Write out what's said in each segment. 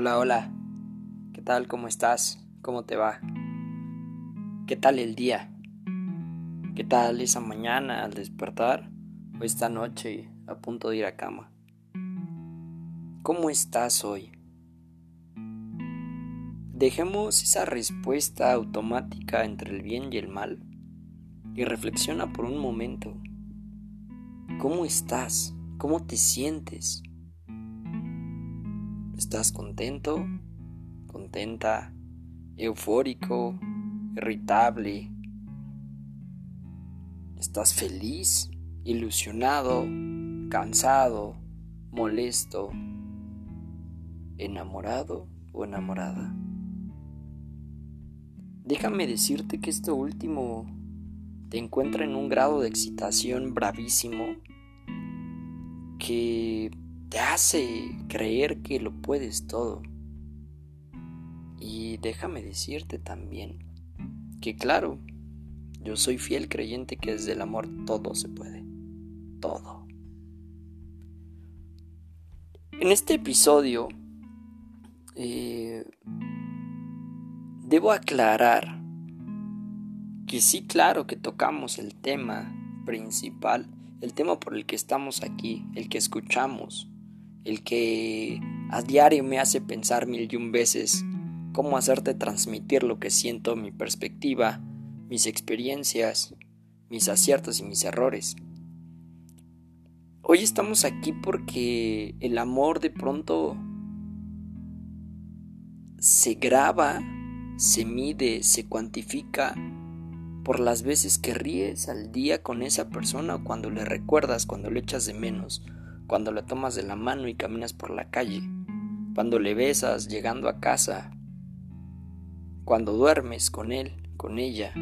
Hola, hola. ¿Qué tal? ¿Cómo estás? ¿Cómo te va? ¿Qué tal el día? ¿Qué tal esa mañana al despertar o esta noche a punto de ir a cama? ¿Cómo estás hoy? Dejemos esa respuesta automática entre el bien y el mal y reflexiona por un momento. ¿Cómo estás? ¿Cómo te sientes? ¿Estás contento? ¿Contenta? ¿Eufórico? ¿Irritable? ¿Estás feliz? ¿Ilusionado? ¿Cansado? ¿Molesto? ¿Enamorado o enamorada? Déjame decirte que esto último te encuentra en un grado de excitación bravísimo que te hace creer que lo puedes todo. Y déjame decirte también que claro, yo soy fiel creyente que desde el amor todo se puede. Todo. En este episodio eh, debo aclarar que sí, claro que tocamos el tema principal el tema por el que estamos aquí, el que escuchamos, el que a diario me hace pensar mil y un veces cómo hacerte transmitir lo que siento, mi perspectiva, mis experiencias, mis aciertos y mis errores. Hoy estamos aquí porque el amor de pronto se graba, se mide, se cuantifica por las veces que ríes al día con esa persona o cuando le recuerdas, cuando le echas de menos, cuando le tomas de la mano y caminas por la calle, cuando le besas llegando a casa, cuando duermes con él, con ella,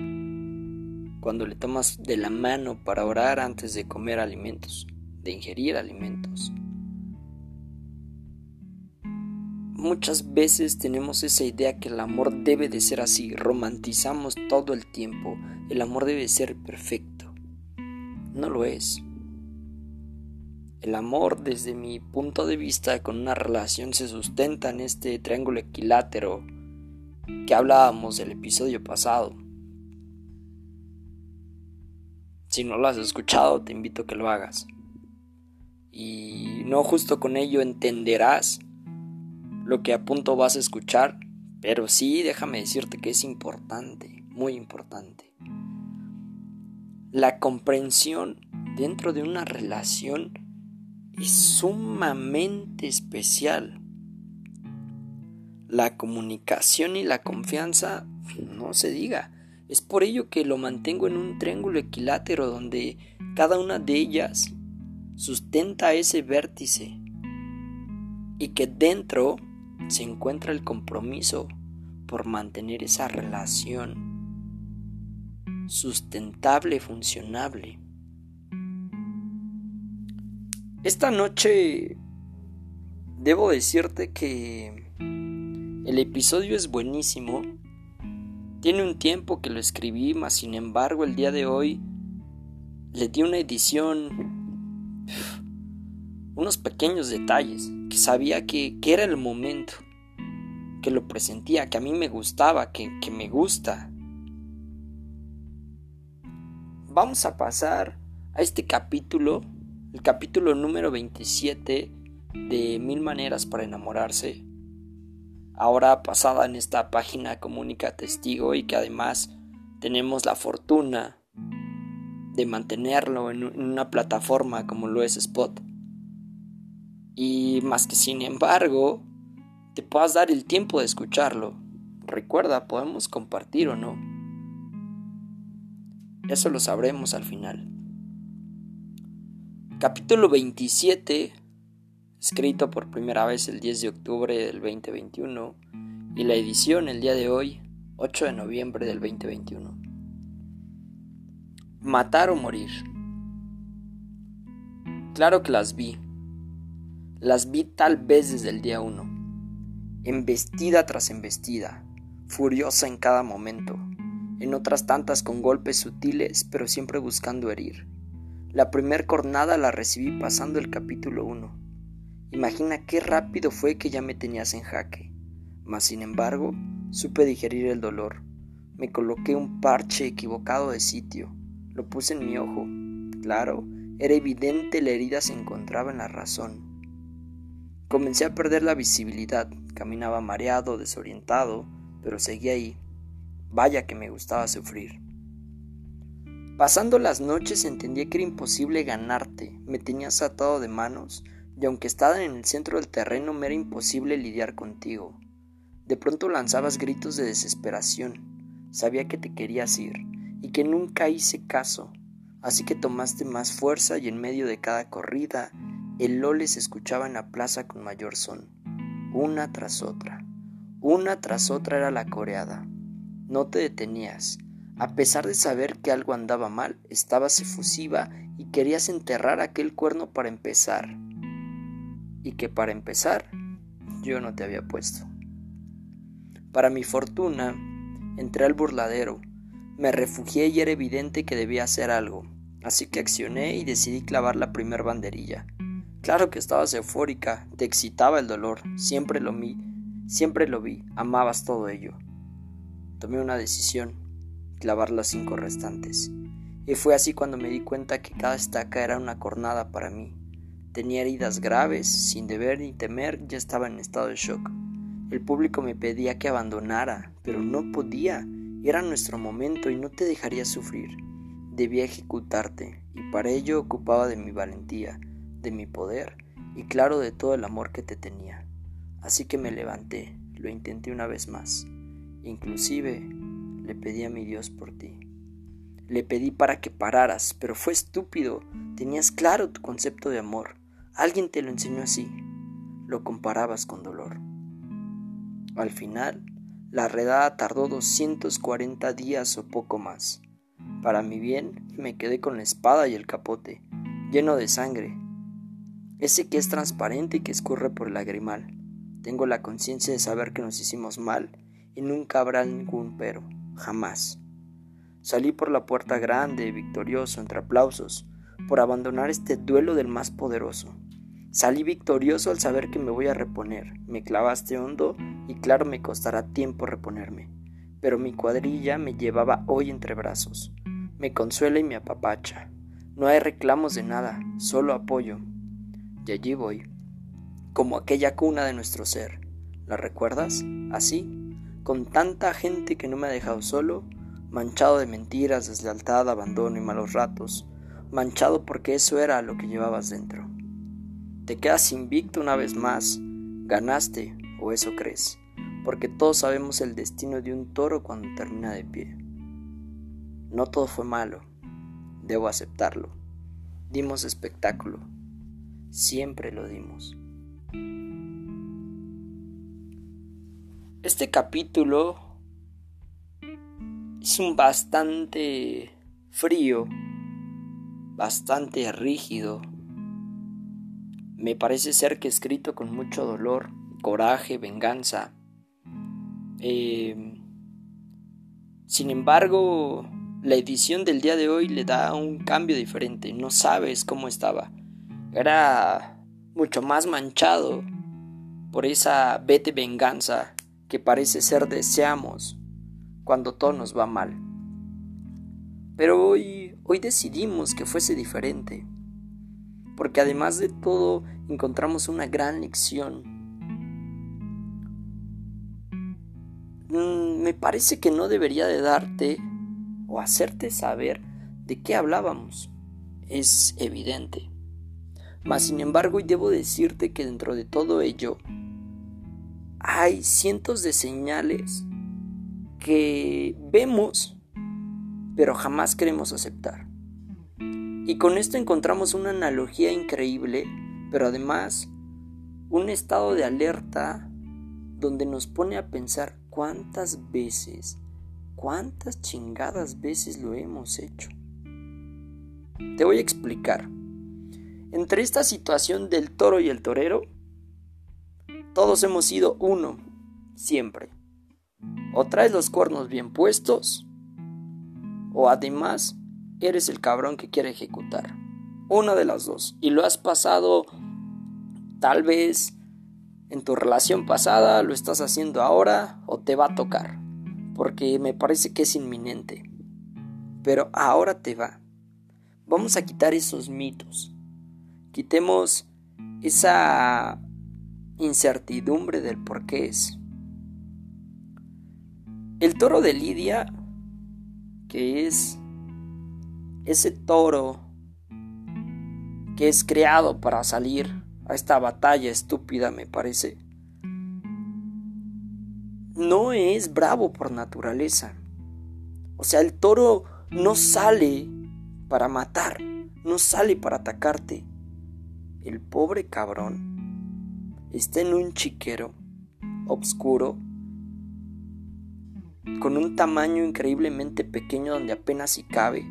cuando le tomas de la mano para orar antes de comer alimentos, de ingerir alimentos. Muchas veces tenemos esa idea que el amor debe de ser así, romantizamos todo el tiempo, el amor debe ser perfecto. No lo es. El amor, desde mi punto de vista, con una relación se sustenta en este triángulo equilátero que hablábamos del episodio pasado. Si no lo has escuchado, te invito a que lo hagas. Y no justo con ello entenderás lo que a punto vas a escuchar, pero sí déjame decirte que es importante, muy importante. La comprensión dentro de una relación es sumamente especial. La comunicación y la confianza, no se diga. Es por ello que lo mantengo en un triángulo equilátero donde cada una de ellas sustenta ese vértice y que dentro se encuentra el compromiso por mantener esa relación sustentable, funcionable. Esta noche debo decirte que el episodio es buenísimo. Tiene un tiempo que lo escribí, mas sin embargo el día de hoy le di una edición, unos pequeños detalles sabía que, era el momento, que lo presentía, que a mí me gustaba, que, que me gusta. Vamos a pasar a este capítulo, el capítulo número 27 de Mil Maneras para Enamorarse. Ahora pasada en esta página Comunica Testigo y que además tenemos la fortuna de mantenerlo en una plataforma como lo es Spot. Y más que sin embargo, te puedas dar el tiempo de escucharlo. Recuerda, podemos compartir o no. Eso lo sabremos al final. Capítulo 27, escrito por primera vez el 10 de octubre del 2021 y la edición el día de hoy, 8 de noviembre del 2021. Matar o morir. Claro que las vi las vi tal vez desde el día uno, embestida tras embestida, furiosa en cada momento, en otras tantas con golpes sutiles, pero siempre buscando herir. La primer cornada la recibí pasando el capítulo 1, Imagina qué rápido fue que ya me tenías en jaque. Mas sin embargo, supe digerir el dolor. Me coloqué un parche equivocado de sitio. Lo puse en mi ojo. Claro, era evidente la herida se encontraba en la razón. Comencé a perder la visibilidad. Caminaba mareado, desorientado, pero seguía ahí. Vaya que me gustaba sufrir. Pasando las noches entendí que era imposible ganarte, me tenías atado de manos, y aunque estaba en el centro del terreno me era imposible lidiar contigo. De pronto lanzabas gritos de desesperación. Sabía que te querías ir, y que nunca hice caso, así que tomaste más fuerza y en medio de cada corrida el lole se escuchaba en la plaza con mayor son, una tras otra. Una tras otra era la coreada. No te detenías, a pesar de saber que algo andaba mal, estabas efusiva y querías enterrar aquel cuerno para empezar. Y que para empezar, yo no te había puesto. Para mi fortuna, entré al burladero, me refugié y era evidente que debía hacer algo, así que accioné y decidí clavar la primer banderilla. Claro que estabas eufórica, te excitaba el dolor, siempre lo vi, siempre lo vi, amabas todo ello. Tomé una decisión, clavar las cinco restantes. Y fue así cuando me di cuenta que cada estaca era una cornada para mí. Tenía heridas graves, sin deber ni temer, ya estaba en estado de shock. El público me pedía que abandonara, pero no podía. Era nuestro momento y no te dejaría sufrir. Debía ejecutarte, y para ello ocupaba de mi valentía, de mi poder, y claro de todo el amor que te tenía. Así que me levanté, lo intenté una vez más. Inclusive le pedí a mi Dios por ti. Le pedí para que pararas, pero fue estúpido. Tenías claro tu concepto de amor. Alguien te lo enseñó así. Lo comparabas con dolor. Al final, la redada tardó 240 días o poco más. Para mi bien, me quedé con la espada y el capote, lleno de sangre. Ese que es transparente y que escurre por el lagrimal. Tengo la conciencia de saber que nos hicimos mal y nunca habrá ningún pero jamás. Salí por la puerta grande, victorioso, entre aplausos, por abandonar este duelo del más poderoso. Salí victorioso al saber que me voy a reponer. Me clavaste hondo y claro me costará tiempo reponerme. Pero mi cuadrilla me llevaba hoy entre brazos. Me consuela y me apapacha. No hay reclamos de nada, solo apoyo. Y allí voy, como aquella cuna de nuestro ser. ¿La recuerdas? Así, con tanta gente que no me ha dejado solo, manchado de mentiras, deslealtad, abandono y malos ratos, manchado porque eso era lo que llevabas dentro. Te quedas invicto una vez más, ganaste, o eso crees, porque todos sabemos el destino de un toro cuando termina de pie. No todo fue malo, debo aceptarlo. Dimos espectáculo, siempre lo dimos. Este capítulo es un bastante frío, bastante rígido. Me parece ser que escrito con mucho dolor, coraje, venganza. Eh, sin embargo, la edición del día de hoy le da un cambio diferente. No sabes cómo estaba. Era mucho más manchado por esa vete venganza que parece ser deseamos cuando todo nos va mal. Pero hoy, hoy decidimos que fuese diferente, porque además de todo encontramos una gran lección. Mm, me parece que no debería de darte o hacerte saber de qué hablábamos. Es evidente. Mas sin embargo, hoy debo decirte que dentro de todo ello hay cientos de señales que vemos, pero jamás queremos aceptar. Y con esto encontramos una analogía increíble, pero además un estado de alerta donde nos pone a pensar cuántas veces, cuántas chingadas veces lo hemos hecho. Te voy a explicar. Entre esta situación del toro y el torero, todos hemos sido uno, siempre. O traes los cuernos bien puestos, o además eres el cabrón que quiere ejecutar. Una de las dos. Y lo has pasado Tal vez en tu relación pasada lo estás haciendo ahora o te va a tocar, porque me parece que es inminente. Pero ahora te va. Vamos a quitar esos mitos. Quitemos esa incertidumbre del por qué es. El toro de Lidia, que es ese toro que es creado para salir a esta batalla estúpida, me parece, no es bravo por naturaleza. O sea, el toro no sale para matar, no sale para atacarte. El pobre cabrón está en un chiquero oscuro con un tamaño increíblemente pequeño donde apenas si cabe.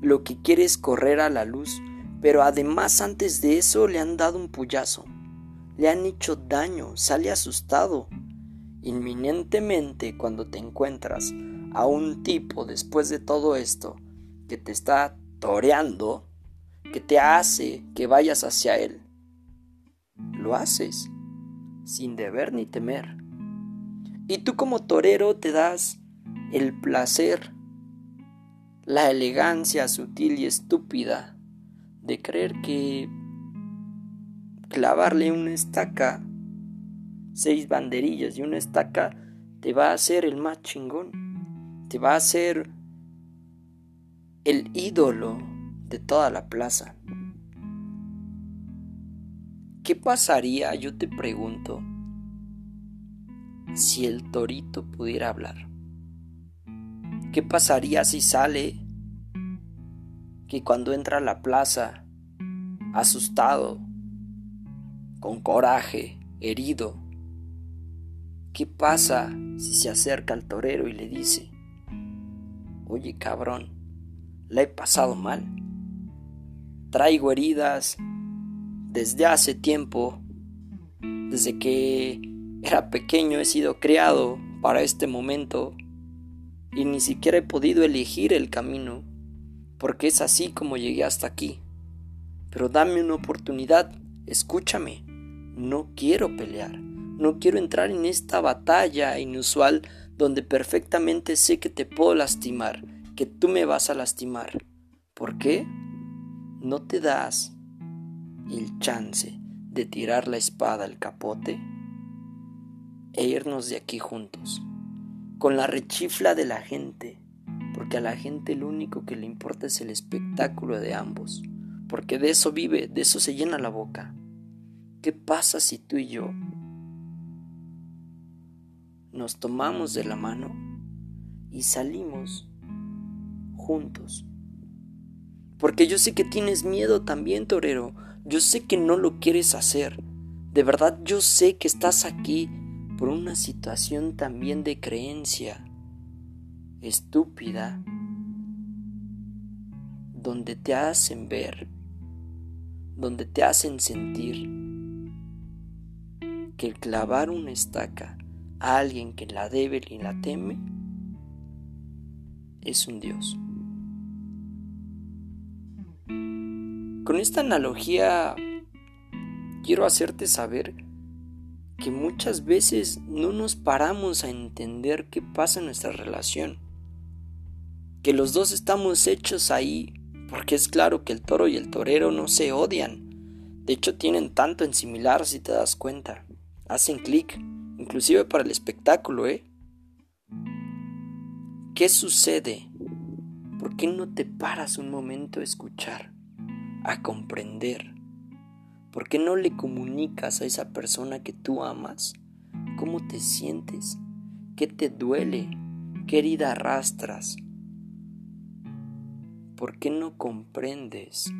Lo que quiere es correr a la luz pero además antes de eso le han dado un puyazo. Le han hecho daño, sale asustado. Inminentemente cuando te encuentras a un tipo después de todo esto que te está toreando, que te hace que vayas hacia él, lo haces sin deber ni temer. Y tú como torero te das el placer, la elegancia sutil y estúpida de creer que clavarle una estaca, seis banderillas y una estaca, te va a hacer el más chingón, te va a hacer el ídolo de toda la plaza. ¿Qué pasaría, yo te pregunto, si el torito pudiera hablar? ¿Qué pasaría si sale que cuando entra a la plaza, asustado, con coraje, herido, ¿qué pasa si se acerca al torero y le dice, oye cabrón, la he pasado mal, traigo heridas desde hace tiempo, desde que era pequeño he sido criado para este momento y ni siquiera he podido elegir el camino porque es así como llegué hasta aquí. Pero dame una oportunidad, escúchame. No quiero pelear, no quiero entrar en esta batalla inusual donde perfectamente sé que te puedo lastimar, que tú me vas a lastimar. ¿Por qué? No te das el chance de tirar la espada al capote e irnos de aquí juntos, con la rechifla de la gente, porque a la gente lo único que le importa es el espectáculo de ambos, porque de eso vive, de eso se llena la boca. ¿Qué pasa si tú y yo nos tomamos de la mano y salimos juntos? Porque yo sé que tienes miedo también, torero. Yo sé que no lo quieres hacer. De verdad yo sé que estás aquí por una situación también de creencia estúpida donde te hacen ver, donde te hacen sentir que el clavar una estaca a alguien que la debe y la teme es un Dios. Con esta analogía quiero hacerte saber que muchas veces no nos paramos a entender qué pasa en nuestra relación que los dos estamos hechos ahí, porque es claro que el toro y el torero no se odian. De hecho, tienen tanto en similar si te das cuenta. Hacen clic, inclusive para el espectáculo, ¿eh? ¿Qué sucede? ¿Por qué no te paras un momento a escuchar, a comprender? ¿Por qué no le comunicas a esa persona que tú amas cómo te sientes? ¿Qué te duele? ¿Qué herida arrastras? ¿Por qué no comprendes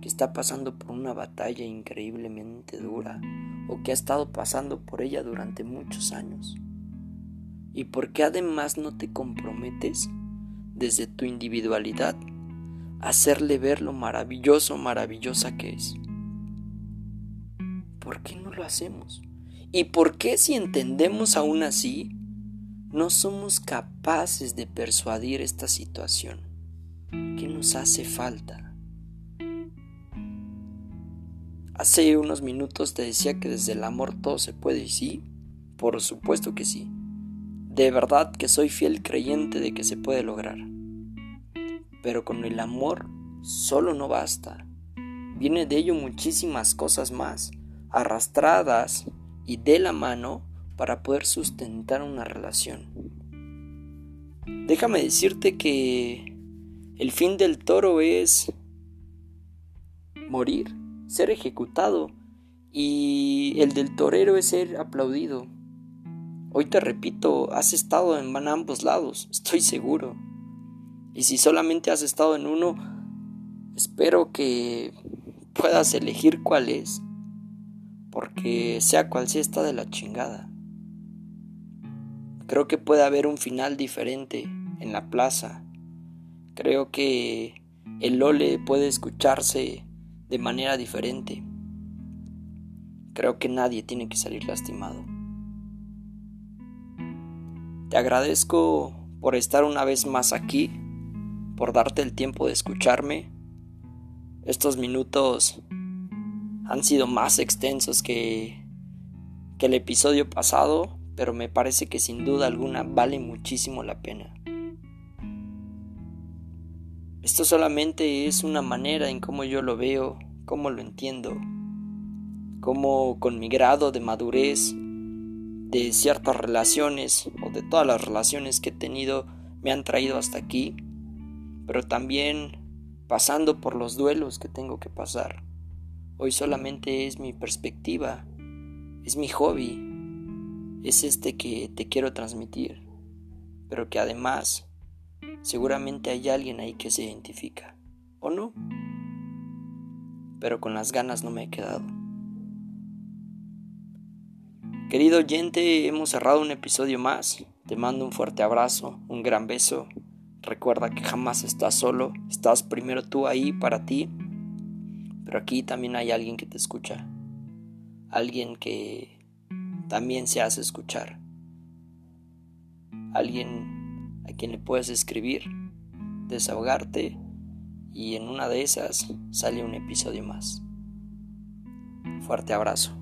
que está pasando por una batalla increíblemente dura o que ha estado pasando por ella durante muchos años? ¿Y por qué además no te comprometes desde tu individualidad hacerle ver lo maravilloso, maravillosa que es? ¿Por qué no lo hacemos? ¿Y por qué si entendemos aún así, no somos capaces de persuadir esta situación? ¿Qué nos hace falta? Hace unos minutos te decía que desde el amor todo se puede y sí, por supuesto que sí. De verdad que soy fiel creyente de que se puede lograr. Pero con el amor solo no basta. Viene de ello muchísimas cosas más, arrastradas y de la mano para poder sustentar una relación. Déjame decirte que el fin del toro es morir, ser ejecutado, y el del torero es ser aplaudido. Hoy te repito, has estado en ambos lados, estoy seguro. Y si solamente has estado en uno, espero que puedas elegir cuál es, porque sea cual sea está de la chingada. Creo que puede haber un final diferente en la plaza. Creo que el ole puede escucharse de manera diferente. Creo que nadie tiene que salir lastimado. Te agradezco por estar una vez más aquí, por darte el tiempo de escucharme. Estos minutos han sido más extensos que, que el episodio pasado, pero me parece que sin duda alguna vale muchísimo la pena. Esto solamente es una manera en cómo yo lo veo, cómo lo entiendo, cómo con mi grado de madurez de ciertas relaciones o de todas las relaciones que he tenido me han traído hasta aquí, pero también pasando por los duelos que tengo que pasar. Hoy solamente es mi perspectiva, es mi hobby, es este que te quiero transmitir, pero que además Seguramente hay alguien ahí que se identifica, ¿o no? Pero con las ganas no me he quedado. Querido oyente, hemos cerrado un episodio más. Te mando un fuerte abrazo, un gran beso. Recuerda que jamás estás solo, estás primero tú ahí para ti, pero aquí también hay alguien que te escucha, alguien que también se hace escuchar, alguien a quien le puedes escribir, desahogarte y en una de esas sale un episodio más. Fuerte abrazo.